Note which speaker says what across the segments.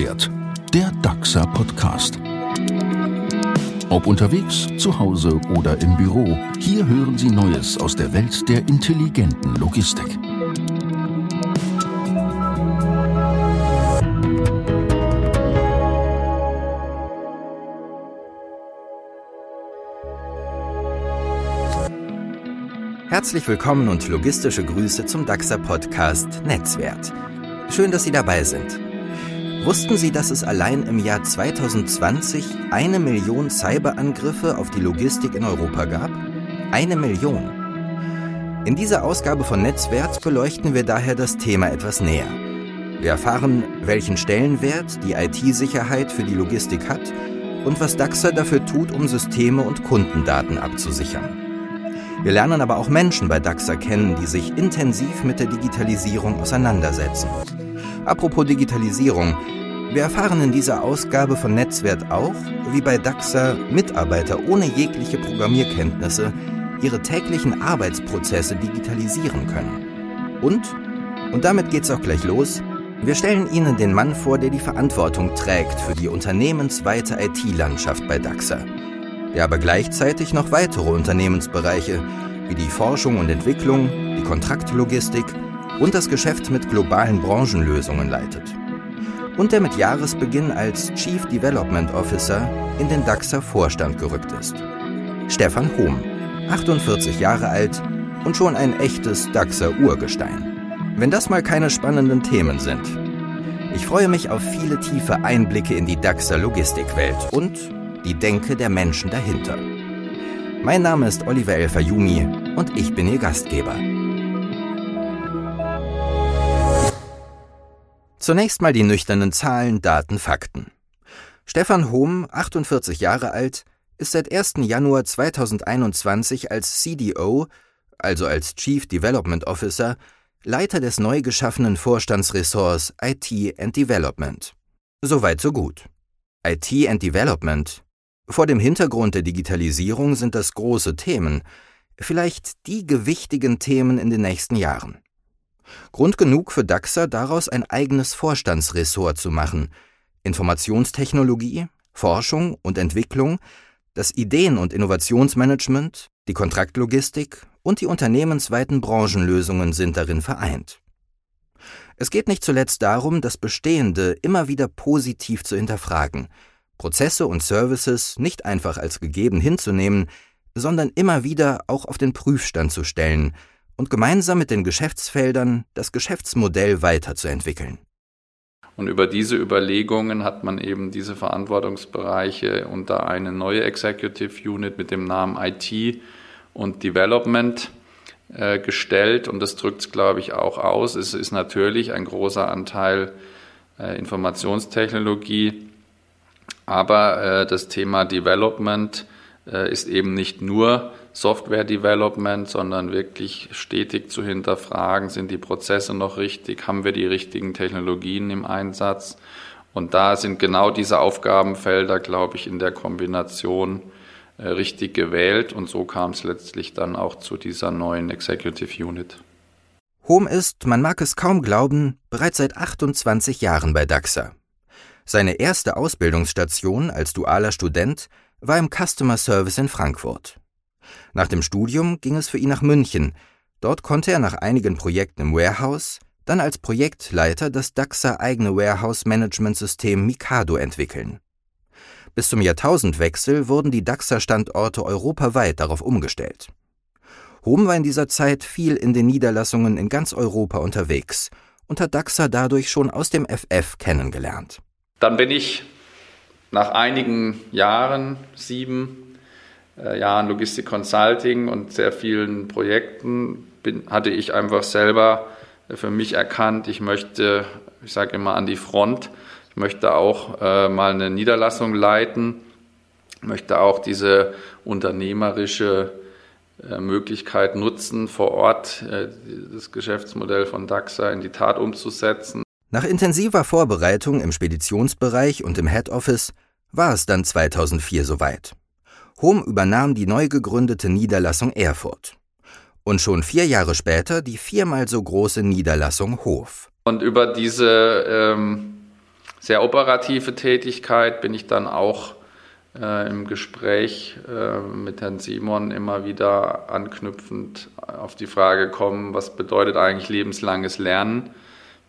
Speaker 1: Netzwert, der DAXA Podcast. Ob unterwegs, zu Hause oder im Büro, hier hören Sie Neues aus der Welt der intelligenten Logistik.
Speaker 2: Herzlich willkommen und logistische Grüße zum DAXA Podcast Netzwert. Schön, dass Sie dabei sind. Wussten Sie, dass es allein im Jahr 2020 eine Million Cyberangriffe auf die Logistik in Europa gab? Eine Million. In dieser Ausgabe von Netzwert beleuchten wir daher das Thema etwas näher. Wir erfahren, welchen Stellenwert die IT-Sicherheit für die Logistik hat und was DAXA dafür tut, um Systeme und Kundendaten abzusichern. Wir lernen aber auch Menschen bei DAXA kennen, die sich intensiv mit der Digitalisierung auseinandersetzen. Apropos Digitalisierung, wir erfahren in dieser Ausgabe von Netzwert auch, wie bei DAXA Mitarbeiter ohne jegliche Programmierkenntnisse ihre täglichen Arbeitsprozesse digitalisieren können. Und, und damit geht's auch gleich los, wir stellen Ihnen den Mann vor, der die Verantwortung trägt für die unternehmensweite IT-Landschaft bei DAXA. Der aber gleichzeitig noch weitere Unternehmensbereiche wie die Forschung und Entwicklung, die Kontraktlogistik und das Geschäft mit globalen Branchenlösungen leitet. Und der mit Jahresbeginn als Chief Development Officer in den DAXer Vorstand gerückt ist. Stefan Hohm, 48 Jahre alt und schon ein echtes DAXer Urgestein. Wenn das mal keine spannenden Themen sind. Ich freue mich auf viele tiefe Einblicke in die DAXer Logistikwelt und die Denke der Menschen dahinter. Mein Name ist Oliver El-Fayumi und ich bin Ihr Gastgeber. Zunächst mal die nüchternen Zahlen, Daten, Fakten. Stefan Hohm, 48 Jahre alt, ist seit 1. Januar 2021 als CDO, also als Chief Development Officer, Leiter des neu geschaffenen Vorstandsressorts IT and Development. Soweit so gut. IT and Development vor dem Hintergrund der Digitalisierung sind das große Themen, vielleicht die gewichtigen Themen in den nächsten Jahren. Grund genug für DAXA, daraus ein eigenes Vorstandsressort zu machen. Informationstechnologie, Forschung und Entwicklung, das Ideen- und Innovationsmanagement, die Kontraktlogistik und die unternehmensweiten Branchenlösungen sind darin vereint. Es geht nicht zuletzt darum, das Bestehende immer wieder positiv zu hinterfragen – Prozesse und Services nicht einfach als gegeben hinzunehmen, sondern immer wieder auch auf den Prüfstand zu stellen und gemeinsam mit den Geschäftsfeldern das Geschäftsmodell weiterzuentwickeln.
Speaker 3: Und über diese Überlegungen hat man eben diese Verantwortungsbereiche unter eine neue Executive Unit mit dem Namen IT und Development äh, gestellt. Und das drückt es, glaube ich, auch aus. Es ist natürlich ein großer Anteil äh, Informationstechnologie aber äh, das Thema Development äh, ist eben nicht nur Software Development, sondern wirklich stetig zu hinterfragen, sind die Prozesse noch richtig, haben wir die richtigen Technologien im Einsatz. Und da sind genau diese Aufgabenfelder, glaube ich, in der Kombination äh, richtig gewählt. Und so kam es letztlich dann auch zu dieser neuen Executive Unit.
Speaker 2: Home ist, man mag es kaum glauben, bereits seit 28 Jahren bei DAXA. Seine erste Ausbildungsstation als dualer Student war im Customer Service in Frankfurt. Nach dem Studium ging es für ihn nach München. Dort konnte er nach einigen Projekten im Warehouse dann als Projektleiter das DAXA eigene Warehouse-Management-System Mikado entwickeln. Bis zum Jahrtausendwechsel wurden die DAXA-Standorte europaweit darauf umgestellt. Hom war in dieser Zeit viel in den Niederlassungen in ganz Europa unterwegs und hat DAXA dadurch schon aus dem FF kennengelernt.
Speaker 3: Dann bin ich nach einigen Jahren, sieben Jahren Logistik Consulting und sehr vielen Projekten, bin, hatte ich einfach selber für mich erkannt, ich möchte, ich sage immer, an die Front. Ich möchte auch äh, mal eine Niederlassung leiten, möchte auch diese unternehmerische äh, Möglichkeit nutzen, vor Ort äh, das Geschäftsmodell von DAXA in die Tat umzusetzen.
Speaker 2: Nach intensiver Vorbereitung im Speditionsbereich und im Head Office war es dann 2004 soweit. Hom übernahm die neu gegründete Niederlassung Erfurt. Und schon vier Jahre später die viermal so große Niederlassung Hof.
Speaker 3: Und über diese ähm, sehr operative Tätigkeit bin ich dann auch äh, im Gespräch äh, mit Herrn Simon immer wieder anknüpfend auf die Frage gekommen, was bedeutet eigentlich lebenslanges Lernen?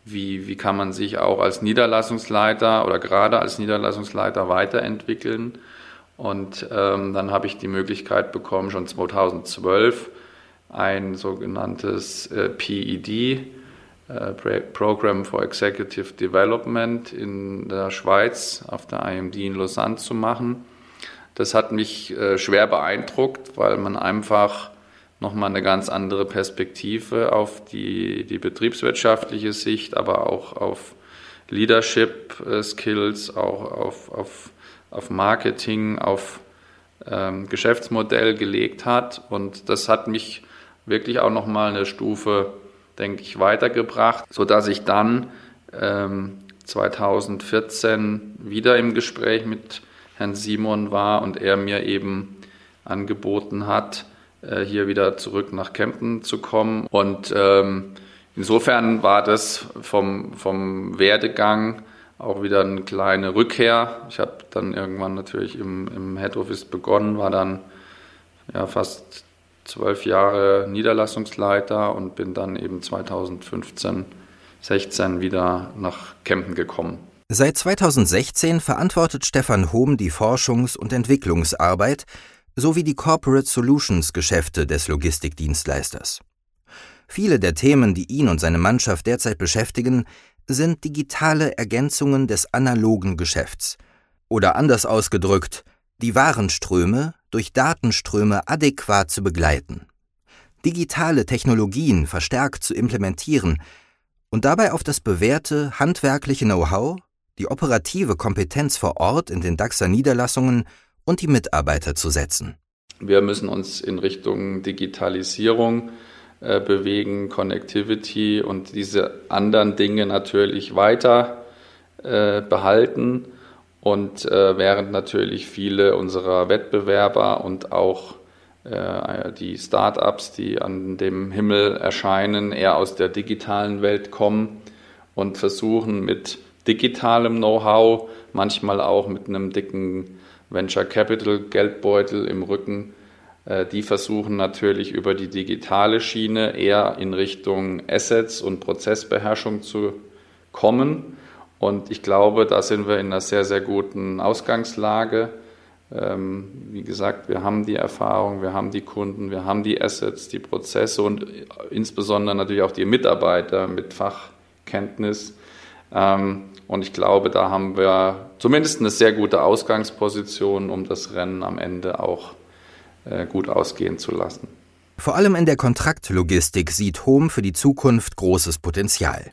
Speaker 3: Wie, wie kann man sich auch als Niederlassungsleiter oder gerade als Niederlassungsleiter weiterentwickeln? Und ähm, dann habe ich die Möglichkeit bekommen, schon 2012 ein sogenanntes äh, PED, äh, Program for Executive Development in der Schweiz auf der IMD in Lausanne zu machen. Das hat mich äh, schwer beeindruckt, weil man einfach nochmal eine ganz andere Perspektive auf die, die betriebswirtschaftliche Sicht, aber auch auf Leadership äh, Skills, auch auf, auf, auf Marketing, auf ähm, Geschäftsmodell gelegt hat. Und das hat mich wirklich auch nochmal eine Stufe, denke ich, weitergebracht, sodass ich dann ähm, 2014 wieder im Gespräch mit Herrn Simon war und er mir eben angeboten hat, äh, hier wieder zurück nach Kempten zu kommen. Und ähm, insofern war das vom, vom Werdegang auch wieder eine kleine Rückkehr. Ich habe dann irgendwann natürlich im, im Head Office begonnen, war dann ja, fast zwölf Jahre Niederlassungsleiter und bin dann eben 2015, 16 wieder nach Kempten gekommen.
Speaker 2: Seit 2016 verantwortet Stefan Hohm die Forschungs- und Entwicklungsarbeit sowie die Corporate Solutions Geschäfte des Logistikdienstleisters. Viele der Themen, die ihn und seine Mannschaft derzeit beschäftigen, sind digitale Ergänzungen des analogen Geschäfts. Oder anders ausgedrückt, die Warenströme durch Datenströme adäquat zu begleiten, digitale Technologien verstärkt zu implementieren und dabei auf das bewährte handwerkliche Know-how, die operative Kompetenz vor Ort in den DAXer Niederlassungen und die Mitarbeiter zu setzen.
Speaker 3: Wir müssen uns in Richtung Digitalisierung äh, bewegen, Connectivity und diese anderen Dinge natürlich weiter äh, behalten. Und äh, während natürlich viele unserer Wettbewerber und auch die Startups, die an dem Himmel erscheinen, eher aus der digitalen Welt kommen und versuchen mit digitalem Know-how, manchmal auch mit einem dicken Venture Capital Geldbeutel im Rücken. Äh, die versuchen natürlich über die digitale Schiene eher in Richtung Assets und Prozessbeherrschung zu kommen. Und ich glaube, da sind wir in einer sehr, sehr guten Ausgangslage. Ähm, wie gesagt, wir haben die Erfahrung, wir haben die Kunden, wir haben die Assets, die Prozesse und insbesondere natürlich auch die Mitarbeiter mit Fachkenntnis. Ähm, und ich glaube, da haben wir zumindest eine sehr gute Ausgangsposition, um das Rennen am Ende auch äh, gut ausgehen zu lassen.
Speaker 2: Vor allem in der Kontraktlogistik sieht Home für die Zukunft großes Potenzial.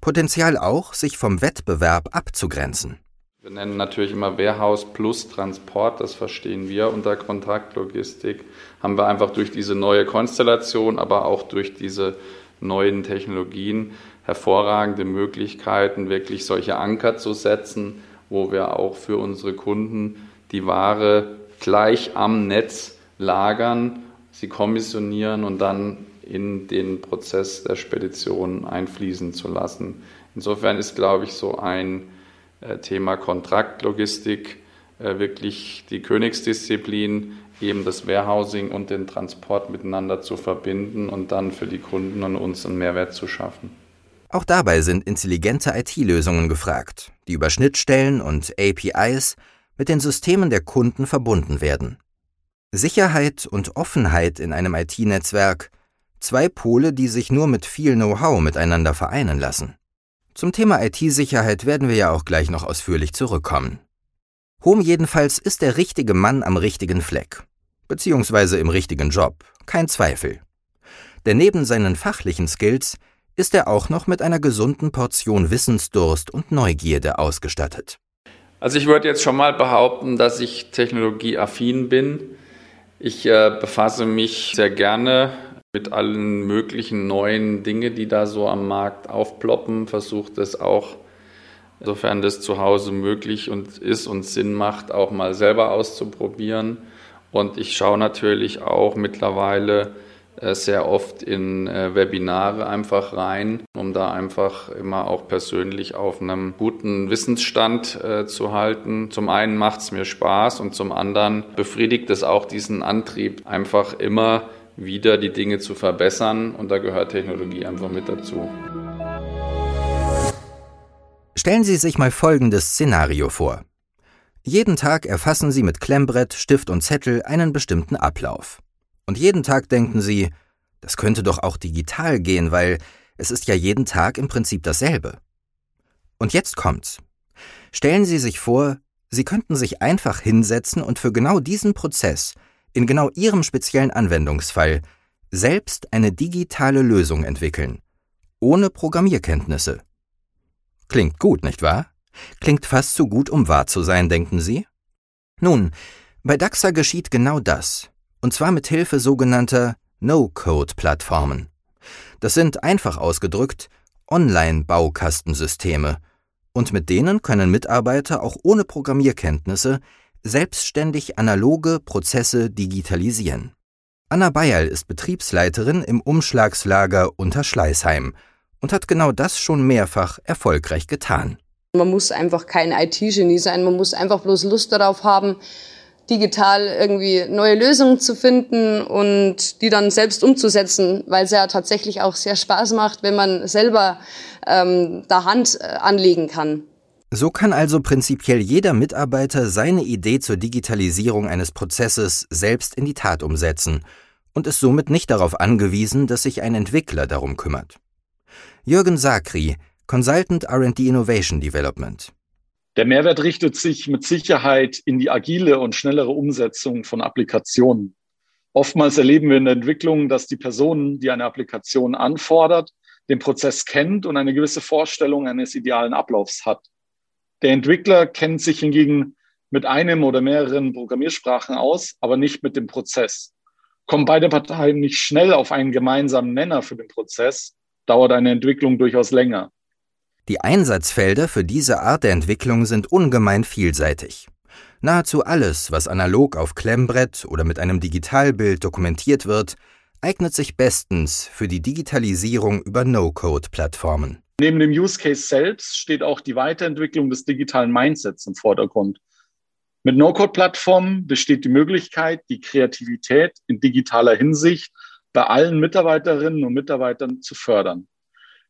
Speaker 2: Potenzial auch, sich vom Wettbewerb abzugrenzen.
Speaker 3: Wir nennen natürlich immer Warehouse plus Transport, das verstehen wir unter Kontraktlogistik. Haben wir einfach durch diese neue Konstellation, aber auch durch diese neuen Technologien hervorragende Möglichkeiten, wirklich solche Anker zu setzen, wo wir auch für unsere Kunden die Ware gleich am Netz lagern, sie kommissionieren und dann in den Prozess der Spedition einfließen zu lassen. Insofern ist, glaube ich, so ein äh, Thema Kontraktlogistik äh, wirklich die Königsdisziplin, eben das Warehousing und den Transport miteinander zu verbinden und dann für die Kunden und uns einen Mehrwert zu schaffen.
Speaker 2: Auch dabei sind intelligente IT-Lösungen gefragt, die über Schnittstellen und APIs mit den Systemen der Kunden verbunden werden. Sicherheit und Offenheit in einem IT-Netzwerk, zwei Pole, die sich nur mit viel Know-how miteinander vereinen lassen. Zum Thema IT-Sicherheit werden wir ja auch gleich noch ausführlich zurückkommen. Hom jedenfalls ist der richtige Mann am richtigen Fleck, beziehungsweise im richtigen Job, kein Zweifel. Denn neben seinen fachlichen Skills ist er auch noch mit einer gesunden Portion Wissensdurst und Neugierde ausgestattet.
Speaker 3: Also ich würde jetzt schon mal behaupten, dass ich technologieaffin bin. Ich äh, befasse mich sehr gerne mit allen möglichen neuen Dingen, die da so am Markt aufploppen, versuche das auch, sofern das zu Hause möglich und ist und Sinn macht, auch mal selber auszuprobieren. Und ich schaue natürlich auch mittlerweile sehr oft in äh, Webinare einfach rein, um da einfach immer auch persönlich auf einem guten Wissensstand äh, zu halten. Zum einen macht es mir Spaß und zum anderen befriedigt es auch diesen Antrieb, einfach immer wieder die Dinge zu verbessern und da gehört Technologie einfach mit dazu.
Speaker 2: Stellen Sie sich mal folgendes Szenario vor. Jeden Tag erfassen Sie mit Klemmbrett, Stift und Zettel einen bestimmten Ablauf. Und jeden Tag denken Sie, das könnte doch auch digital gehen, weil es ist ja jeden Tag im Prinzip dasselbe. Und jetzt kommt's. Stellen Sie sich vor, Sie könnten sich einfach hinsetzen und für genau diesen Prozess, in genau Ihrem speziellen Anwendungsfall, selbst eine digitale Lösung entwickeln. Ohne Programmierkenntnisse. Klingt gut, nicht wahr? Klingt fast zu gut, um wahr zu sein, denken Sie? Nun, bei DAXA geschieht genau das und zwar mit Hilfe sogenannter No-Code-Plattformen. Das sind einfach ausgedrückt Online-Baukastensysteme, und mit denen können Mitarbeiter auch ohne Programmierkenntnisse selbstständig analoge Prozesse digitalisieren. Anna Bayerl ist Betriebsleiterin im Umschlagslager Unterschleißheim und hat genau das schon mehrfach erfolgreich getan.
Speaker 4: Man muss einfach kein IT-Genie sein, man muss einfach bloß Lust darauf haben, digital irgendwie neue Lösungen zu finden und die dann selbst umzusetzen, weil es ja tatsächlich auch sehr Spaß macht, wenn man selber ähm, da Hand äh, anlegen kann.
Speaker 2: So kann also prinzipiell jeder Mitarbeiter seine Idee zur Digitalisierung eines Prozesses selbst in die Tat umsetzen und ist somit nicht darauf angewiesen, dass sich ein Entwickler darum kümmert. Jürgen Sakri, Consultant RD Innovation Development.
Speaker 5: Der Mehrwert richtet sich mit Sicherheit in die agile und schnellere Umsetzung von Applikationen. Oftmals erleben wir in der Entwicklung, dass die Person, die eine Applikation anfordert, den Prozess kennt und eine gewisse Vorstellung eines idealen Ablaufs hat. Der Entwickler kennt sich hingegen mit einem oder mehreren Programmiersprachen aus, aber nicht mit dem Prozess. Kommen beide Parteien nicht schnell auf einen gemeinsamen Nenner für den Prozess, dauert eine Entwicklung durchaus länger.
Speaker 2: Die Einsatzfelder für diese Art der Entwicklung sind ungemein vielseitig. Nahezu alles, was analog auf Klemmbrett oder mit einem Digitalbild dokumentiert wird, eignet sich bestens für die Digitalisierung über No-Code-Plattformen.
Speaker 5: Neben dem Use Case selbst steht auch die Weiterentwicklung des digitalen Mindsets im Vordergrund. Mit No-Code-Plattformen besteht die Möglichkeit, die Kreativität in digitaler Hinsicht bei allen Mitarbeiterinnen und Mitarbeitern zu fördern.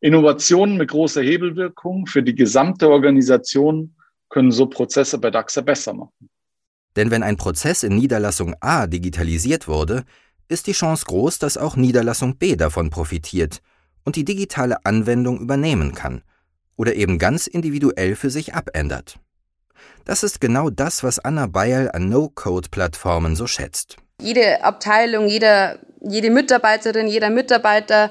Speaker 5: Innovationen mit großer Hebelwirkung für die gesamte Organisation können so Prozesse bei DAXA besser machen.
Speaker 2: Denn wenn ein Prozess in Niederlassung A digitalisiert wurde, ist die Chance groß, dass auch Niederlassung B davon profitiert und die digitale Anwendung übernehmen kann oder eben ganz individuell für sich abändert. Das ist genau das, was Anna Bayerl an No-Code-Plattformen so schätzt.
Speaker 4: Jede Abteilung, jeder, jede Mitarbeiterin, jeder Mitarbeiter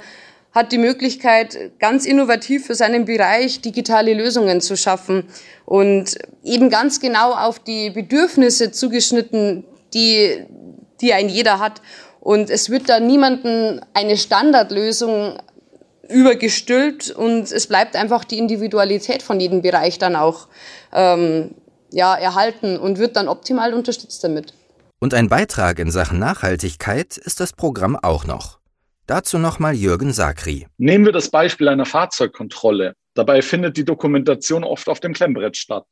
Speaker 4: hat die Möglichkeit, ganz innovativ für seinen Bereich digitale Lösungen zu schaffen und eben ganz genau auf die Bedürfnisse zugeschnitten, die, die ein jeder hat. Und es wird da niemanden eine Standardlösung übergestülpt und es bleibt einfach die Individualität von jedem Bereich dann auch ähm, ja, erhalten und wird dann optimal unterstützt damit.
Speaker 2: Und ein Beitrag in Sachen Nachhaltigkeit ist das Programm auch noch. Dazu nochmal Jürgen Sakri.
Speaker 5: Nehmen wir das Beispiel einer Fahrzeugkontrolle. Dabei findet die Dokumentation oft auf dem Klemmbrett statt.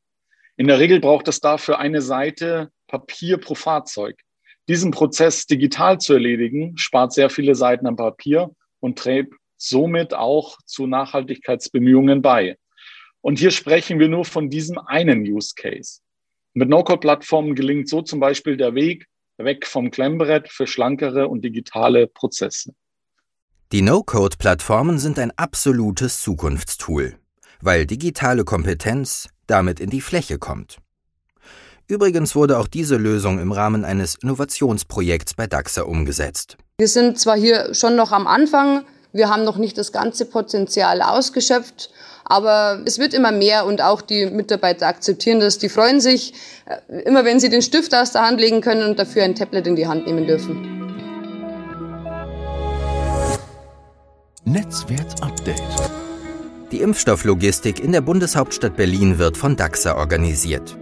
Speaker 5: In der Regel braucht es dafür eine Seite Papier pro Fahrzeug. Diesen Prozess digital zu erledigen, spart sehr viele Seiten an Papier und trägt somit auch zu Nachhaltigkeitsbemühungen bei. Und hier sprechen wir nur von diesem einen Use Case. Mit No-Code-Plattformen gelingt so zum Beispiel der Weg weg vom Klemmbrett für schlankere und digitale Prozesse.
Speaker 2: Die No-Code-Plattformen sind ein absolutes Zukunftstool, weil digitale Kompetenz damit in die Fläche kommt. Übrigens wurde auch diese Lösung im Rahmen eines Innovationsprojekts bei DAXA umgesetzt.
Speaker 4: Wir sind zwar hier schon noch am Anfang, wir haben noch nicht das ganze Potenzial ausgeschöpft, aber es wird immer mehr und auch die Mitarbeiter akzeptieren das. Die freuen sich äh, immer, wenn sie den Stift aus der Hand legen können und dafür ein Tablet in die Hand nehmen dürfen.
Speaker 1: Netzwert Update.
Speaker 2: Die Impfstofflogistik in der Bundeshauptstadt Berlin wird von DAXA organisiert.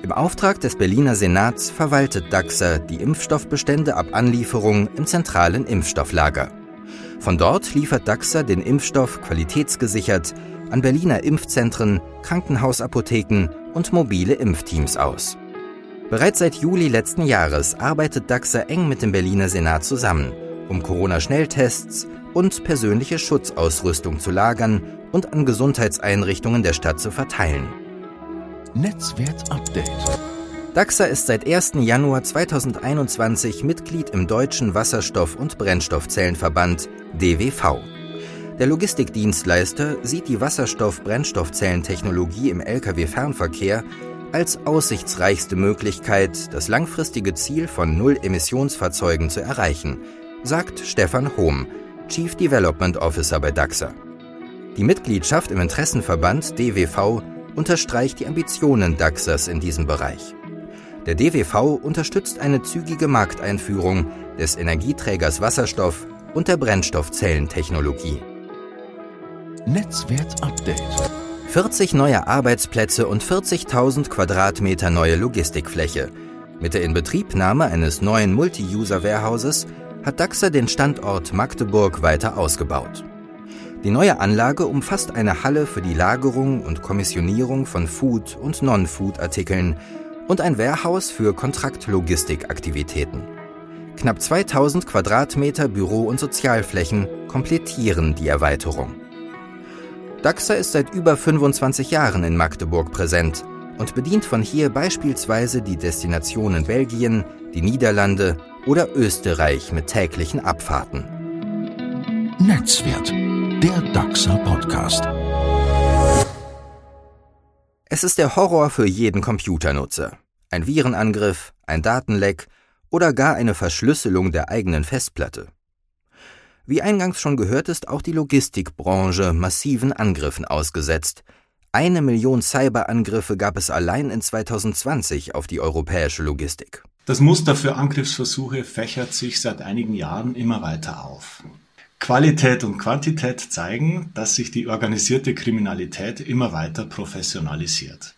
Speaker 2: Im Auftrag des Berliner Senats verwaltet Daxa die Impfstoffbestände ab Anlieferung im zentralen Impfstofflager. Von dort liefert Daxa den Impfstoff qualitätsgesichert an Berliner Impfzentren, Krankenhausapotheken und mobile Impfteams aus. Bereits seit Juli letzten Jahres arbeitet Daxa eng mit dem Berliner Senat zusammen, um Corona-Schnelltests und persönliche Schutzausrüstung zu lagern und an Gesundheitseinrichtungen der Stadt zu verteilen.
Speaker 1: Netzwert Update.
Speaker 2: DAXA ist seit 1. Januar 2021 Mitglied im Deutschen Wasserstoff- und Brennstoffzellenverband DWV. Der Logistikdienstleister sieht die Wasserstoff-Brennstoffzellentechnologie im Lkw-Fernverkehr als aussichtsreichste Möglichkeit, das langfristige Ziel von Null-Emissionsfahrzeugen zu erreichen, sagt Stefan Hohm, Chief Development Officer bei DAXA. Die Mitgliedschaft im Interessenverband DWV unterstreicht die Ambitionen DAXAs in diesem Bereich. Der DWV unterstützt eine zügige Markteinführung des Energieträgers Wasserstoff und der Brennstoffzellentechnologie.
Speaker 1: Netzwert Update.
Speaker 2: 40 neue Arbeitsplätze und 40.000 Quadratmeter neue Logistikfläche. Mit der Inbetriebnahme eines neuen Multi-User-Warehouses hat DAXA den Standort Magdeburg weiter ausgebaut. Die neue Anlage umfasst eine Halle für die Lagerung und Kommissionierung von Food- und Non-Food-Artikeln und ein Warehouse für Kontraktlogistikaktivitäten. Knapp 2000 Quadratmeter Büro- und Sozialflächen komplettieren die Erweiterung. DAXA ist seit über 25 Jahren in Magdeburg präsent und bedient von hier beispielsweise die Destinationen Belgien, die Niederlande oder Österreich mit täglichen Abfahrten.
Speaker 1: Netzwert, der DAXA Podcast.
Speaker 2: Es ist der Horror für jeden Computernutzer. Ein Virenangriff, ein Datenleck oder gar eine Verschlüsselung der eigenen Festplatte. Wie eingangs schon gehört, ist auch die Logistikbranche massiven Angriffen ausgesetzt. Eine Million Cyberangriffe gab es allein in 2020 auf die europäische Logistik.
Speaker 6: Das Muster für Angriffsversuche fächert sich seit einigen Jahren immer weiter auf. Qualität und Quantität zeigen, dass sich die organisierte Kriminalität immer weiter professionalisiert.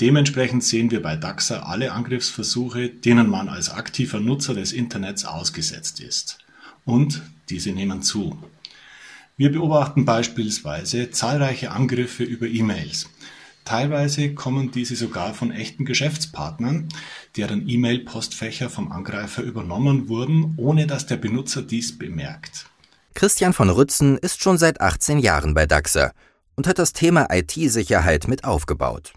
Speaker 6: Dementsprechend sehen wir bei DAXA alle Angriffsversuche, denen man als aktiver Nutzer des Internets ausgesetzt ist. Und diese nehmen zu. Wir beobachten beispielsweise zahlreiche Angriffe über E-Mails. Teilweise kommen diese sogar von echten Geschäftspartnern, deren E-Mail-Postfächer vom Angreifer übernommen wurden, ohne dass der Benutzer dies bemerkt.
Speaker 2: Christian von Rützen ist schon seit 18 Jahren bei DAXA und hat das Thema IT-Sicherheit mit aufgebaut.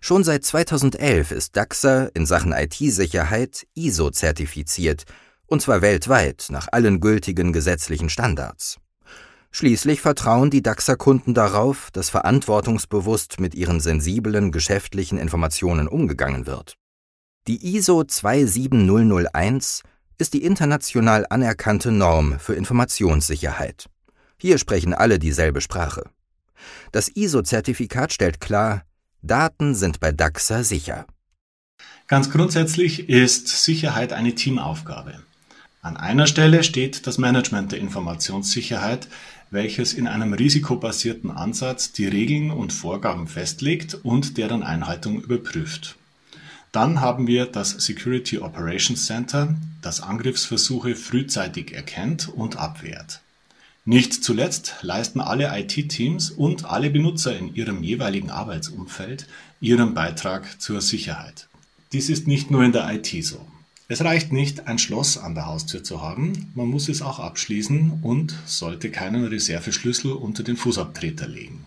Speaker 2: Schon seit 2011 ist DAXA in Sachen IT-Sicherheit ISO-zertifiziert, und zwar weltweit nach allen gültigen gesetzlichen Standards. Schließlich vertrauen die DAXA-Kunden darauf, dass verantwortungsbewusst mit ihren sensiblen geschäftlichen Informationen umgegangen wird. Die ISO 27001 ist die international anerkannte Norm für Informationssicherheit. Hier sprechen alle dieselbe Sprache. Das ISO-Zertifikat stellt klar, Daten sind bei DAXA sicher.
Speaker 6: Ganz grundsätzlich ist Sicherheit eine Teamaufgabe. An einer Stelle steht das Management der Informationssicherheit, welches in einem risikobasierten Ansatz die Regeln und Vorgaben festlegt und deren Einhaltung überprüft. Dann haben wir das Security Operations Center, das Angriffsversuche frühzeitig erkennt und abwehrt. Nicht zuletzt leisten alle IT-Teams und alle Benutzer in ihrem jeweiligen Arbeitsumfeld ihren Beitrag zur Sicherheit. Dies ist nicht nur in der IT so. Es reicht nicht, ein Schloss an der Haustür zu haben, man muss es auch abschließen und sollte keinen Reserveschlüssel unter den Fußabtreter legen.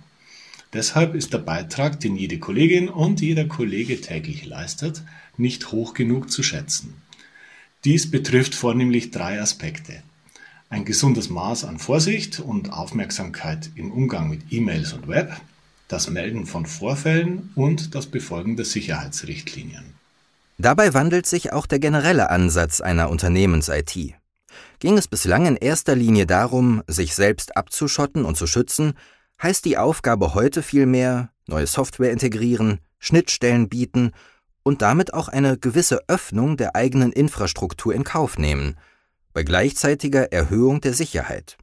Speaker 6: Deshalb ist der Beitrag, den jede Kollegin und jeder Kollege täglich leistet, nicht hoch genug zu schätzen. Dies betrifft vornehmlich drei Aspekte. Ein gesundes Maß an Vorsicht und Aufmerksamkeit im Umgang mit E-Mails und Web, das Melden von Vorfällen und das Befolgen der Sicherheitsrichtlinien.
Speaker 2: Dabei wandelt sich auch der generelle Ansatz einer Unternehmens-IT. Ging es bislang in erster Linie darum, sich selbst abzuschotten und zu schützen, heißt die Aufgabe heute vielmehr neue Software integrieren, Schnittstellen bieten und damit auch eine gewisse Öffnung der eigenen Infrastruktur in Kauf nehmen, bei gleichzeitiger Erhöhung der Sicherheit.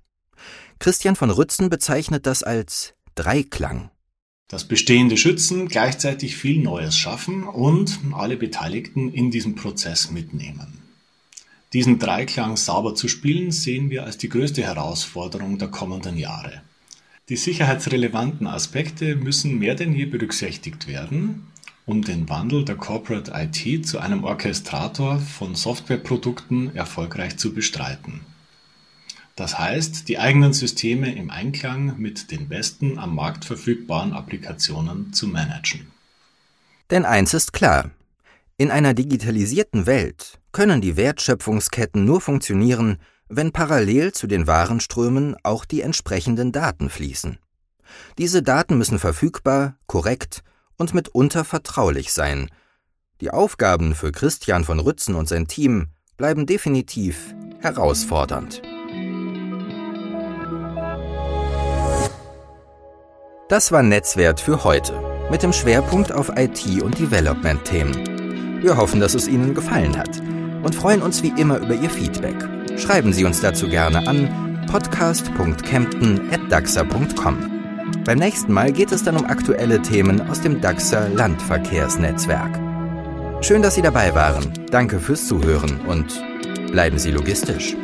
Speaker 2: Christian von Rützen bezeichnet das als Dreiklang.
Speaker 6: Das Bestehende schützen, gleichzeitig viel Neues schaffen und alle Beteiligten in diesem Prozess mitnehmen. Diesen Dreiklang sauber zu spielen, sehen wir als die größte Herausforderung der kommenden Jahre. Die sicherheitsrelevanten Aspekte müssen mehr denn je berücksichtigt werden, um den Wandel der Corporate IT zu einem Orchestrator von Softwareprodukten erfolgreich zu bestreiten. Das heißt, die eigenen Systeme im Einklang mit den besten am Markt verfügbaren Applikationen zu managen.
Speaker 2: Denn eins ist klar, in einer digitalisierten Welt können die Wertschöpfungsketten nur funktionieren, wenn parallel zu den Warenströmen auch die entsprechenden Daten fließen. Diese Daten müssen verfügbar, korrekt und mitunter vertraulich sein. Die Aufgaben für Christian von Rützen und sein Team bleiben definitiv herausfordernd. Das war Netzwert für heute mit dem Schwerpunkt auf IT- und Development-Themen. Wir hoffen, dass es Ihnen gefallen hat und freuen uns wie immer über Ihr Feedback. Schreiben Sie uns dazu gerne an podcast.kempten.daxa.com. Beim nächsten Mal geht es dann um aktuelle Themen aus dem DAXer Landverkehrsnetzwerk. Schön, dass Sie dabei waren. Danke fürs Zuhören und bleiben Sie logistisch.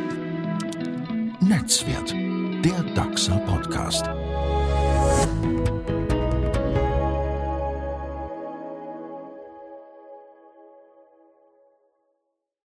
Speaker 1: Netzwert, der DAXer Podcast.